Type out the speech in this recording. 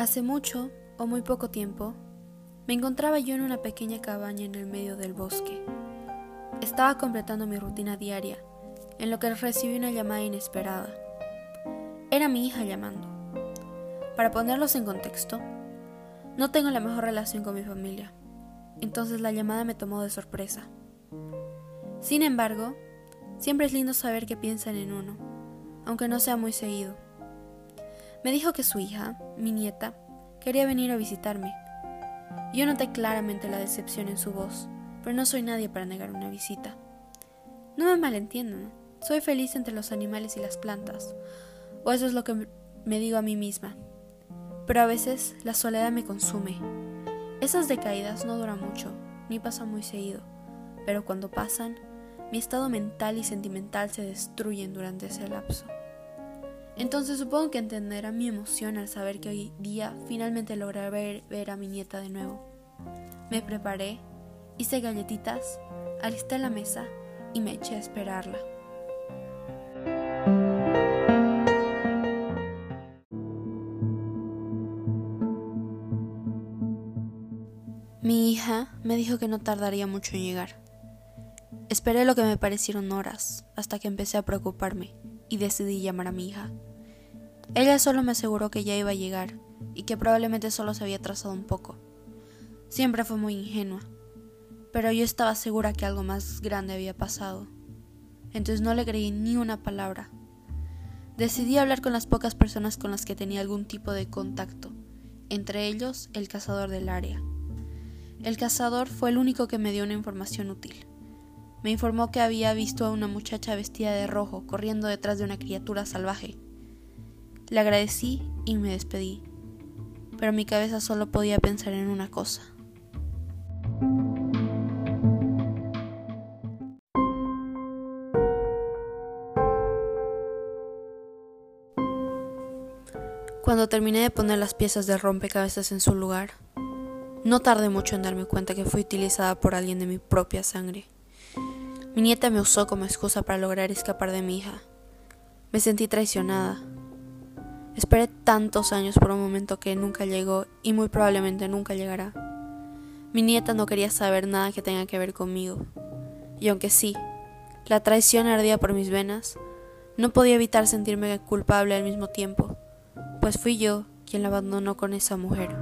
Hace mucho o muy poco tiempo, me encontraba yo en una pequeña cabaña en el medio del bosque. Estaba completando mi rutina diaria, en lo que recibí una llamada inesperada. Era mi hija llamando. Para ponerlos en contexto, no tengo la mejor relación con mi familia, entonces la llamada me tomó de sorpresa. Sin embargo, siempre es lindo saber que piensan en uno, aunque no sea muy seguido. Me dijo que su hija, mi nieta, quería venir a visitarme. Yo noté claramente la decepción en su voz, pero no soy nadie para negar una visita. No me malentiendan, soy feliz entre los animales y las plantas, o eso es lo que me digo a mí misma. Pero a veces la soledad me consume. Esas decaídas no duran mucho, ni pasan muy seguido, pero cuando pasan, mi estado mental y sentimental se destruyen durante ese lapso. Entonces supongo que entenderá mi emoción al saber que hoy día finalmente lograré ver, a mi nieta de nuevo. Me preparé, hice galletitas, alisté la mesa y me eché a esperarla. Mi hija me dijo que no tardaría mucho en llegar. Esperé lo que me parecieron horas, hasta que empecé a preocuparme y decidí llamar a mi hija. Ella solo me aseguró que ya iba a llegar y que probablemente solo se había atrasado un poco. Siempre fue muy ingenua, pero yo estaba segura que algo más grande había pasado. Entonces no le creí ni una palabra. Decidí hablar con las pocas personas con las que tenía algún tipo de contacto, entre ellos el cazador del área. El cazador fue el único que me dio una información útil. Me informó que había visto a una muchacha vestida de rojo corriendo detrás de una criatura salvaje. Le agradecí y me despedí, pero mi cabeza solo podía pensar en una cosa. Cuando terminé de poner las piezas de rompecabezas en su lugar, no tardé mucho en darme cuenta que fui utilizada por alguien de mi propia sangre. Mi nieta me usó como excusa para lograr escapar de mi hija. Me sentí traicionada. Esperé tantos años por un momento que nunca llegó y muy probablemente nunca llegará. Mi nieta no quería saber nada que tenga que ver conmigo. Y aunque sí, la traición ardía por mis venas, no podía evitar sentirme culpable al mismo tiempo, pues fui yo quien la abandonó con esa mujer.